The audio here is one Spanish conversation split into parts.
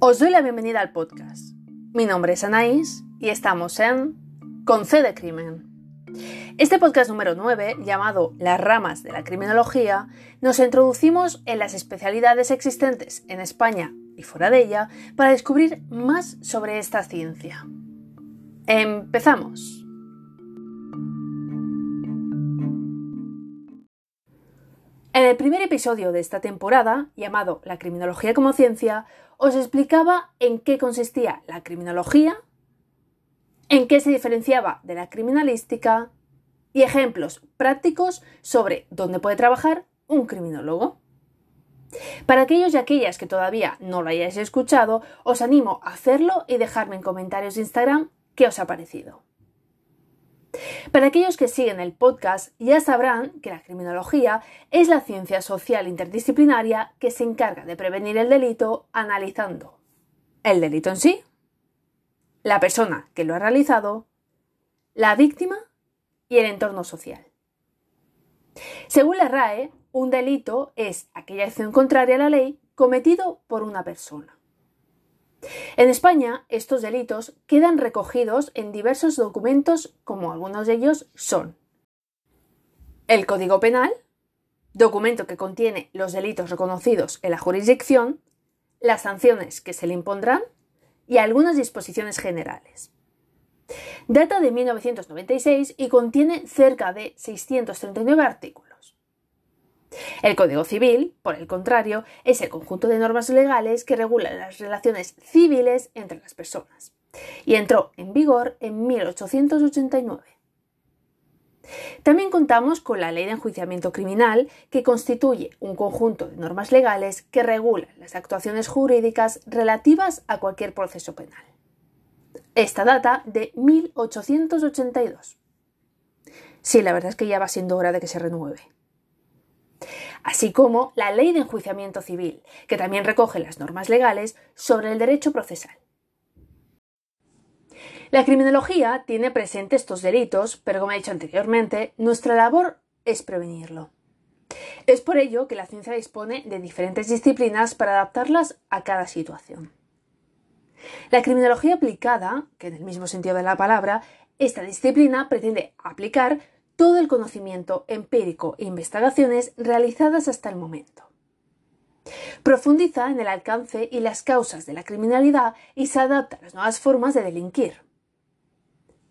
Os doy la bienvenida al podcast. Mi nombre es Anaís y estamos en Con C de Crimen. Este podcast número 9, llamado Las ramas de la criminología, nos introducimos en las especialidades existentes en España y fuera de ella para descubrir más sobre esta ciencia. Empezamos. En el primer episodio de esta temporada, llamado La criminología como ciencia, os explicaba en qué consistía la criminología, en qué se diferenciaba de la criminalística y ejemplos prácticos sobre dónde puede trabajar un criminólogo. Para aquellos y aquellas que todavía no lo hayáis escuchado, os animo a hacerlo y dejarme en comentarios de Instagram qué os ha parecido. Para aquellos que siguen el podcast ya sabrán que la criminología es la ciencia social interdisciplinaria que se encarga de prevenir el delito analizando el delito en sí, la persona que lo ha realizado, la víctima y el entorno social. Según la RAE, un delito es aquella acción contraria a la ley cometido por una persona. En España, estos delitos quedan recogidos en diversos documentos, como algunos de ellos son el Código Penal, documento que contiene los delitos reconocidos en la jurisdicción, las sanciones que se le impondrán y algunas disposiciones generales. Data de 1996 y contiene cerca de 639 artículos. El Código Civil, por el contrario, es el conjunto de normas legales que regulan las relaciones civiles entre las personas y entró en vigor en 1889. También contamos con la Ley de Enjuiciamiento Criminal, que constituye un conjunto de normas legales que regulan las actuaciones jurídicas relativas a cualquier proceso penal. Esta data de 1882. Sí, la verdad es que ya va siendo hora de que se renueve así como la Ley de Enjuiciamiento Civil, que también recoge las normas legales sobre el derecho procesal. La criminología tiene presente estos delitos, pero como he dicho anteriormente, nuestra labor es prevenirlo. Es por ello que la ciencia dispone de diferentes disciplinas para adaptarlas a cada situación. La criminología aplicada, que en el mismo sentido de la palabra, esta disciplina pretende aplicar todo el conocimiento empírico e investigaciones realizadas hasta el momento. Profundiza en el alcance y las causas de la criminalidad y se adapta a las nuevas formas de delinquir.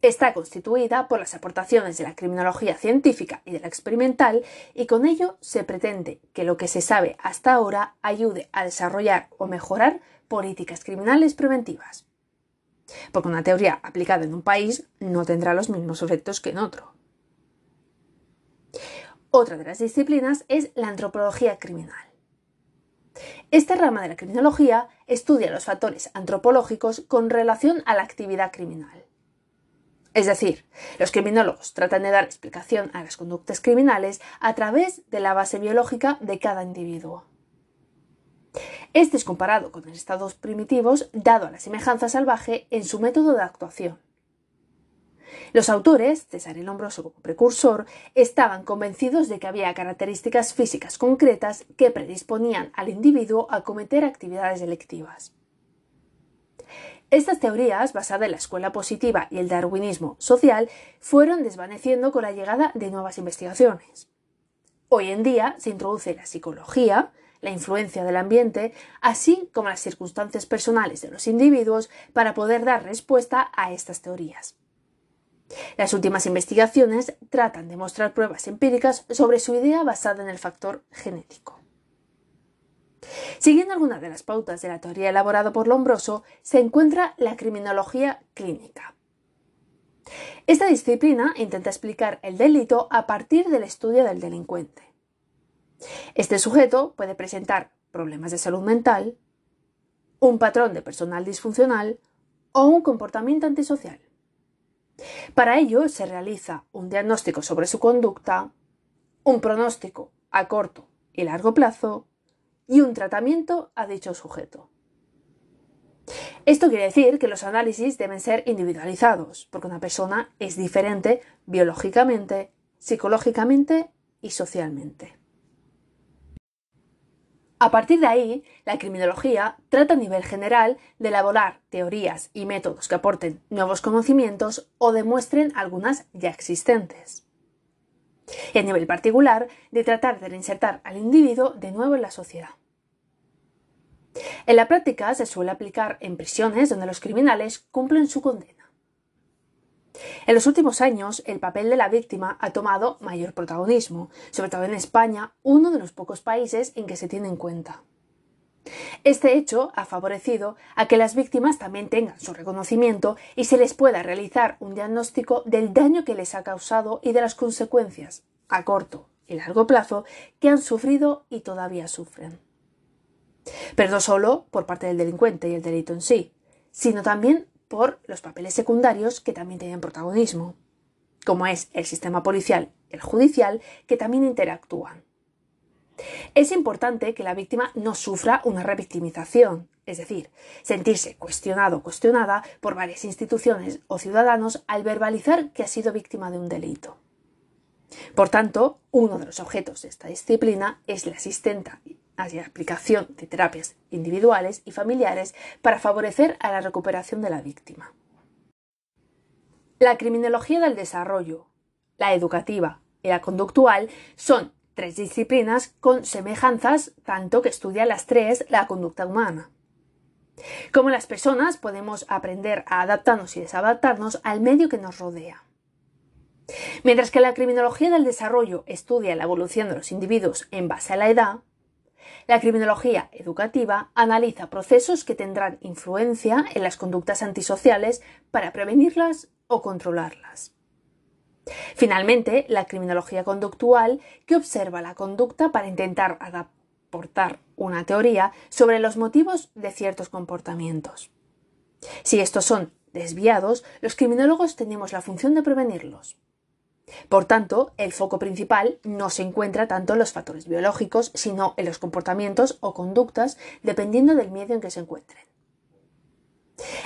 Está constituida por las aportaciones de la criminología científica y de la experimental y con ello se pretende que lo que se sabe hasta ahora ayude a desarrollar o mejorar políticas criminales preventivas. Porque una teoría aplicada en un país no tendrá los mismos efectos que en otro. Otra de las disciplinas es la antropología criminal. Esta rama de la criminología estudia los factores antropológicos con relación a la actividad criminal. Es decir, los criminólogos tratan de dar explicación a las conductas criminales a través de la base biológica de cada individuo. Este es comparado con los estados primitivos dado a la semejanza salvaje en su método de actuación. Los autores, César el Lombroso como precursor, estaban convencidos de que había características físicas concretas que predisponían al individuo a cometer actividades delictivas. Estas teorías, basadas en la escuela positiva y el darwinismo social, fueron desvaneciendo con la llegada de nuevas investigaciones. Hoy en día se introduce la psicología, la influencia del ambiente, así como las circunstancias personales de los individuos para poder dar respuesta a estas teorías. Las últimas investigaciones tratan de mostrar pruebas empíricas sobre su idea basada en el factor genético. Siguiendo algunas de las pautas de la teoría elaborada por Lombroso, se encuentra la criminología clínica. Esta disciplina intenta explicar el delito a partir del estudio del delincuente. Este sujeto puede presentar problemas de salud mental, un patrón de personal disfuncional o un comportamiento antisocial. Para ello se realiza un diagnóstico sobre su conducta, un pronóstico a corto y largo plazo y un tratamiento a dicho sujeto. Esto quiere decir que los análisis deben ser individualizados, porque una persona es diferente biológicamente, psicológicamente y socialmente. A partir de ahí, la criminología trata a nivel general de elaborar teorías y métodos que aporten nuevos conocimientos o demuestren algunas ya existentes. Y a nivel particular, de tratar de reinsertar al individuo de nuevo en la sociedad. En la práctica se suele aplicar en prisiones donde los criminales cumplen su condena. En los últimos años, el papel de la víctima ha tomado mayor protagonismo, sobre todo en España, uno de los pocos países en que se tiene en cuenta. Este hecho ha favorecido a que las víctimas también tengan su reconocimiento y se les pueda realizar un diagnóstico del daño que les ha causado y de las consecuencias, a corto y largo plazo, que han sufrido y todavía sufren. Pero no solo por parte del delincuente y el delito en sí, sino también por los papeles secundarios que también tienen protagonismo, como es el sistema policial y el judicial, que también interactúan. Es importante que la víctima no sufra una revictimización, es decir, sentirse cuestionado o cuestionada por varias instituciones o ciudadanos al verbalizar que ha sido víctima de un delito. Por tanto, uno de los objetos de esta disciplina es la asistenta hacia aplicación de terapias individuales y familiares para favorecer a la recuperación de la víctima. La criminología del desarrollo, la educativa y la conductual son tres disciplinas con semejanzas tanto que estudian las tres la conducta humana. Como las personas podemos aprender a adaptarnos y desadaptarnos al medio que nos rodea. Mientras que la criminología del desarrollo estudia la evolución de los individuos en base a la edad, la criminología educativa analiza procesos que tendrán influencia en las conductas antisociales para prevenirlas o controlarlas. Finalmente, la criminología conductual, que observa la conducta para intentar aportar una teoría sobre los motivos de ciertos comportamientos. Si estos son desviados, los criminólogos tenemos la función de prevenirlos. Por tanto, el foco principal no se encuentra tanto en los factores biológicos, sino en los comportamientos o conductas, dependiendo del medio en que se encuentren.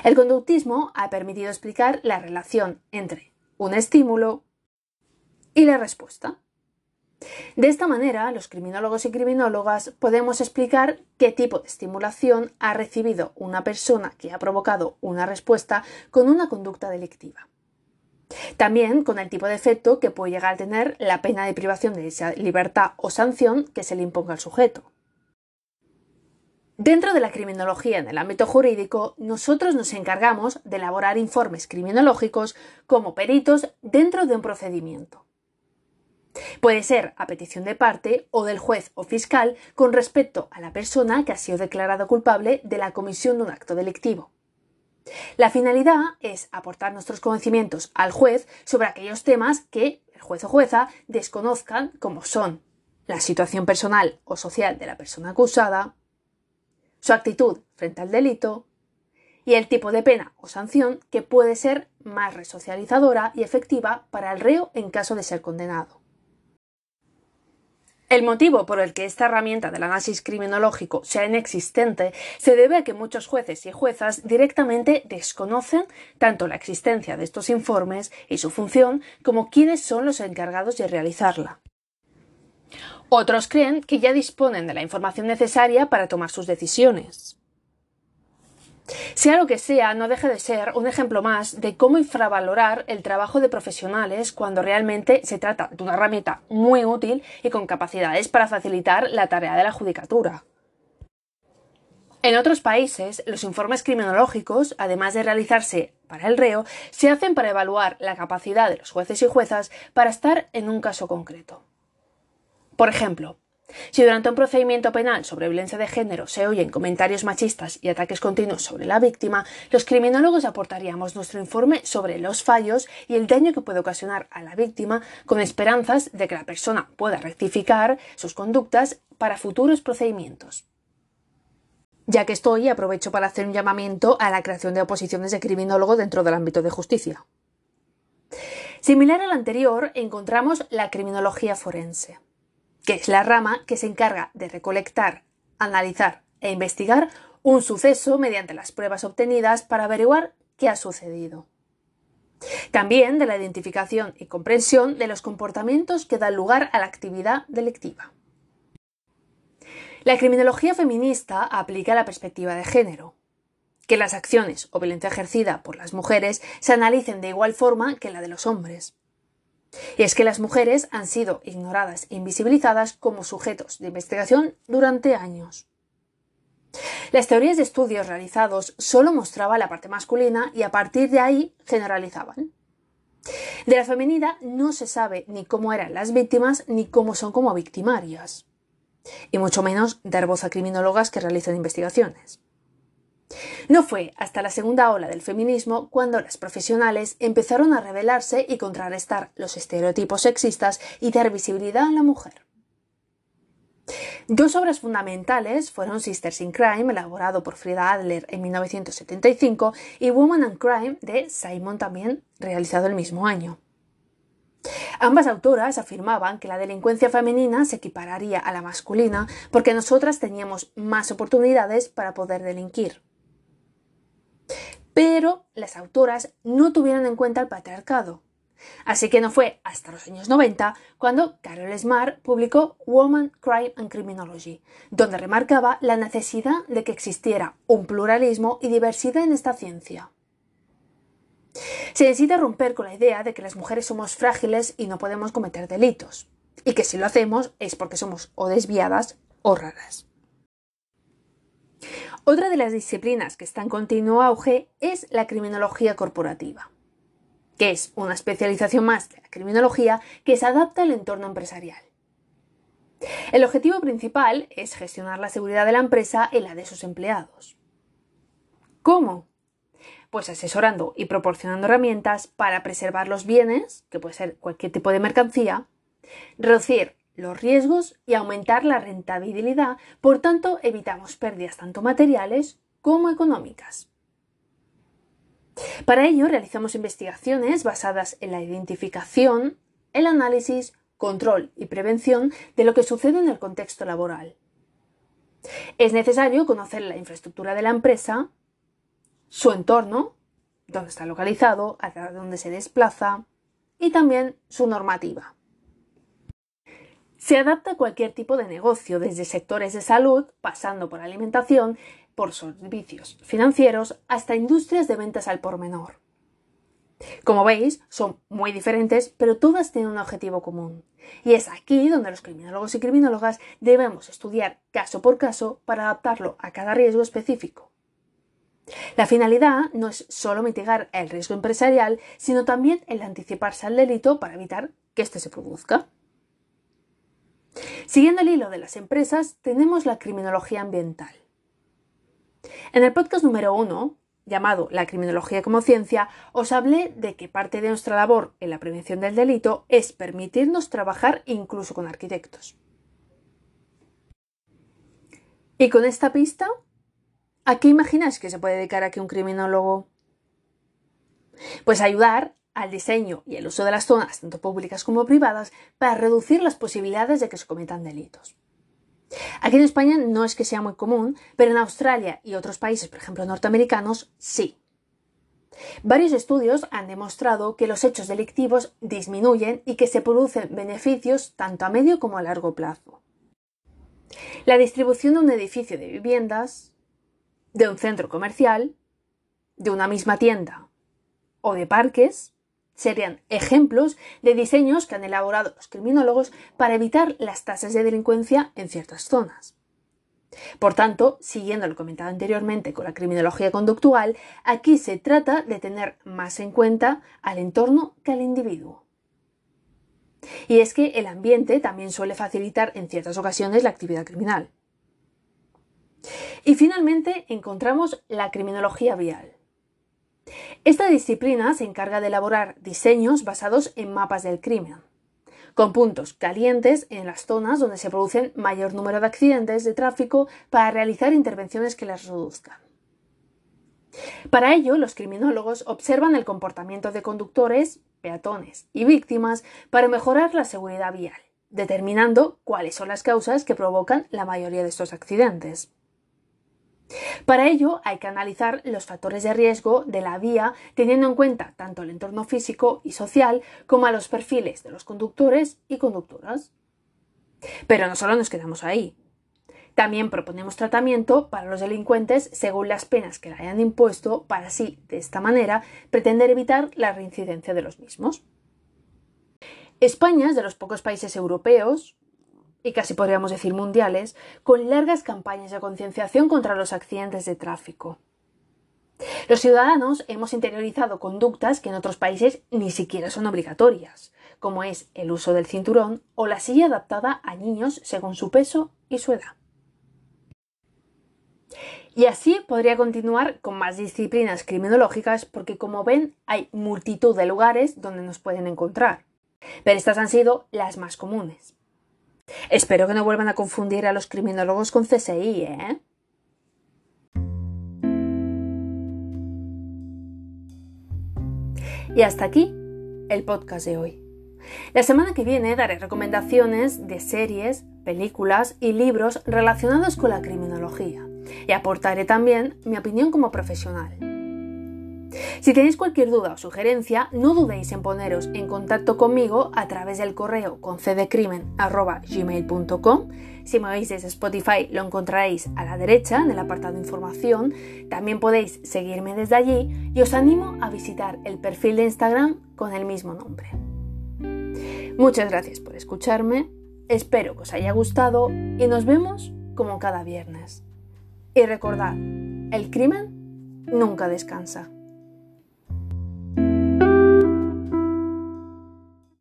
El conductismo ha permitido explicar la relación entre un estímulo y la respuesta. De esta manera, los criminólogos y criminólogas podemos explicar qué tipo de estimulación ha recibido una persona que ha provocado una respuesta con una conducta delictiva. También con el tipo de efecto que puede llegar a tener la pena de privación de esa libertad o sanción que se le imponga al sujeto. Dentro de la criminología en el ámbito jurídico, nosotros nos encargamos de elaborar informes criminológicos como peritos dentro de un procedimiento. Puede ser a petición de parte o del juez o fiscal con respecto a la persona que ha sido declarada culpable de la comisión de un acto delictivo. La finalidad es aportar nuestros conocimientos al juez sobre aquellos temas que el juez o jueza desconozcan, como son la situación personal o social de la persona acusada, su actitud frente al delito y el tipo de pena o sanción que puede ser más resocializadora y efectiva para el reo en caso de ser condenado. El motivo por el que esta herramienta del análisis criminológico sea inexistente se debe a que muchos jueces y juezas directamente desconocen tanto la existencia de estos informes y su función como quiénes son los encargados de realizarla. Otros creen que ya disponen de la información necesaria para tomar sus decisiones. Sea lo que sea, no deje de ser un ejemplo más de cómo infravalorar el trabajo de profesionales cuando realmente se trata de una herramienta muy útil y con capacidades para facilitar la tarea de la judicatura. En otros países, los informes criminológicos, además de realizarse para el reo, se hacen para evaluar la capacidad de los jueces y juezas para estar en un caso concreto. Por ejemplo, si durante un procedimiento penal sobre violencia de género se oyen comentarios machistas y ataques continuos sobre la víctima, los criminólogos aportaríamos nuestro informe sobre los fallos y el daño que puede ocasionar a la víctima con esperanzas de que la persona pueda rectificar sus conductas para futuros procedimientos. Ya que estoy, aprovecho para hacer un llamamiento a la creación de oposiciones de criminólogo dentro del ámbito de justicia. Similar al anterior, encontramos la criminología forense que es la rama que se encarga de recolectar, analizar e investigar un suceso mediante las pruebas obtenidas para averiguar qué ha sucedido. También de la identificación y comprensión de los comportamientos que dan lugar a la actividad delictiva. La criminología feminista aplica la perspectiva de género, que las acciones o violencia ejercida por las mujeres se analicen de igual forma que la de los hombres. Y es que las mujeres han sido ignoradas e invisibilizadas como sujetos de investigación durante años. Las teorías de estudios realizados solo mostraban la parte masculina y a partir de ahí generalizaban. De la femenina no se sabe ni cómo eran las víctimas ni cómo son como victimarias, y mucho menos dar voz a criminólogas que realizan investigaciones. No fue hasta la segunda ola del feminismo cuando las profesionales empezaron a rebelarse y contrarrestar los estereotipos sexistas y dar visibilidad a la mujer. Dos obras fundamentales fueron Sisters in Crime, elaborado por Frida Adler en 1975, y Woman and Crime, de Simon también, realizado el mismo año. Ambas autoras afirmaban que la delincuencia femenina se equipararía a la masculina porque nosotras teníamos más oportunidades para poder delinquir. Pero las autoras no tuvieron en cuenta el patriarcado. Así que no fue hasta los años 90 cuando Carol Smart publicó Woman, Crime and Criminology, donde remarcaba la necesidad de que existiera un pluralismo y diversidad en esta ciencia. Se necesita romper con la idea de que las mujeres somos frágiles y no podemos cometer delitos, y que si lo hacemos es porque somos o desviadas o raras. Otra de las disciplinas que está en continuo auge es la criminología corporativa, que es una especialización más de la criminología que se adapta al entorno empresarial. El objetivo principal es gestionar la seguridad de la empresa y la de sus empleados. ¿Cómo? Pues asesorando y proporcionando herramientas para preservar los bienes, que puede ser cualquier tipo de mercancía, reducir los riesgos y aumentar la rentabilidad, por tanto evitamos pérdidas tanto materiales como económicas. Para ello realizamos investigaciones basadas en la identificación, el análisis, control y prevención de lo que sucede en el contexto laboral. Es necesario conocer la infraestructura de la empresa, su entorno, dónde está localizado, hacia dónde se desplaza y también su normativa. Se adapta a cualquier tipo de negocio, desde sectores de salud, pasando por alimentación, por servicios financieros, hasta industrias de ventas al por menor. Como veis, son muy diferentes, pero todas tienen un objetivo común. Y es aquí donde los criminólogos y criminólogas debemos estudiar caso por caso para adaptarlo a cada riesgo específico. La finalidad no es solo mitigar el riesgo empresarial, sino también el anticiparse al delito para evitar que éste se produzca. Siguiendo el hilo de las empresas, tenemos la criminología ambiental. En el podcast número uno, llamado La criminología como ciencia, os hablé de que parte de nuestra labor en la prevención del delito es permitirnos trabajar incluso con arquitectos. Y con esta pista, ¿a qué imagináis que se puede dedicar aquí un criminólogo? Pues ayudar al diseño y el uso de las zonas, tanto públicas como privadas, para reducir las posibilidades de que se cometan delitos. Aquí en España no es que sea muy común, pero en Australia y otros países, por ejemplo norteamericanos, sí. Varios estudios han demostrado que los hechos delictivos disminuyen y que se producen beneficios tanto a medio como a largo plazo. La distribución de un edificio de viviendas, de un centro comercial, de una misma tienda o de parques serían ejemplos de diseños que han elaborado los criminólogos para evitar las tasas de delincuencia en ciertas zonas. Por tanto, siguiendo lo comentado anteriormente con la criminología conductual, aquí se trata de tener más en cuenta al entorno que al individuo. Y es que el ambiente también suele facilitar en ciertas ocasiones la actividad criminal. Y finalmente encontramos la criminología vial. Esta disciplina se encarga de elaborar diseños basados en mapas del crimen, con puntos calientes en las zonas donde se producen mayor número de accidentes de tráfico para realizar intervenciones que las reduzcan. Para ello, los criminólogos observan el comportamiento de conductores, peatones y víctimas para mejorar la seguridad vial, determinando cuáles son las causas que provocan la mayoría de estos accidentes. Para ello hay que analizar los factores de riesgo de la vía teniendo en cuenta tanto el entorno físico y social como a los perfiles de los conductores y conductoras. Pero no solo nos quedamos ahí. También proponemos tratamiento para los delincuentes según las penas que le hayan impuesto para así, de esta manera, pretender evitar la reincidencia de los mismos. España es de los pocos países europeos, y casi podríamos decir mundiales, con largas campañas de concienciación contra los accidentes de tráfico. Los ciudadanos hemos interiorizado conductas que en otros países ni siquiera son obligatorias, como es el uso del cinturón o la silla adaptada a niños según su peso y su edad. Y así podría continuar con más disciplinas criminológicas porque como ven hay multitud de lugares donde nos pueden encontrar. Pero estas han sido las más comunes. Espero que no vuelvan a confundir a los criminólogos con CSI, ¿eh? Y hasta aquí el podcast de hoy. La semana que viene daré recomendaciones de series, películas y libros relacionados con la criminología y aportaré también mi opinión como profesional. Si tenéis cualquier duda o sugerencia, no dudéis en poneros en contacto conmigo a través del correo concdecrimen.gmail.com. Si me oís desde Spotify lo encontraréis a la derecha en el apartado información. También podéis seguirme desde allí y os animo a visitar el perfil de Instagram con el mismo nombre. Muchas gracias por escucharme, espero que os haya gustado y nos vemos como cada viernes. Y recordad, el crimen nunca descansa.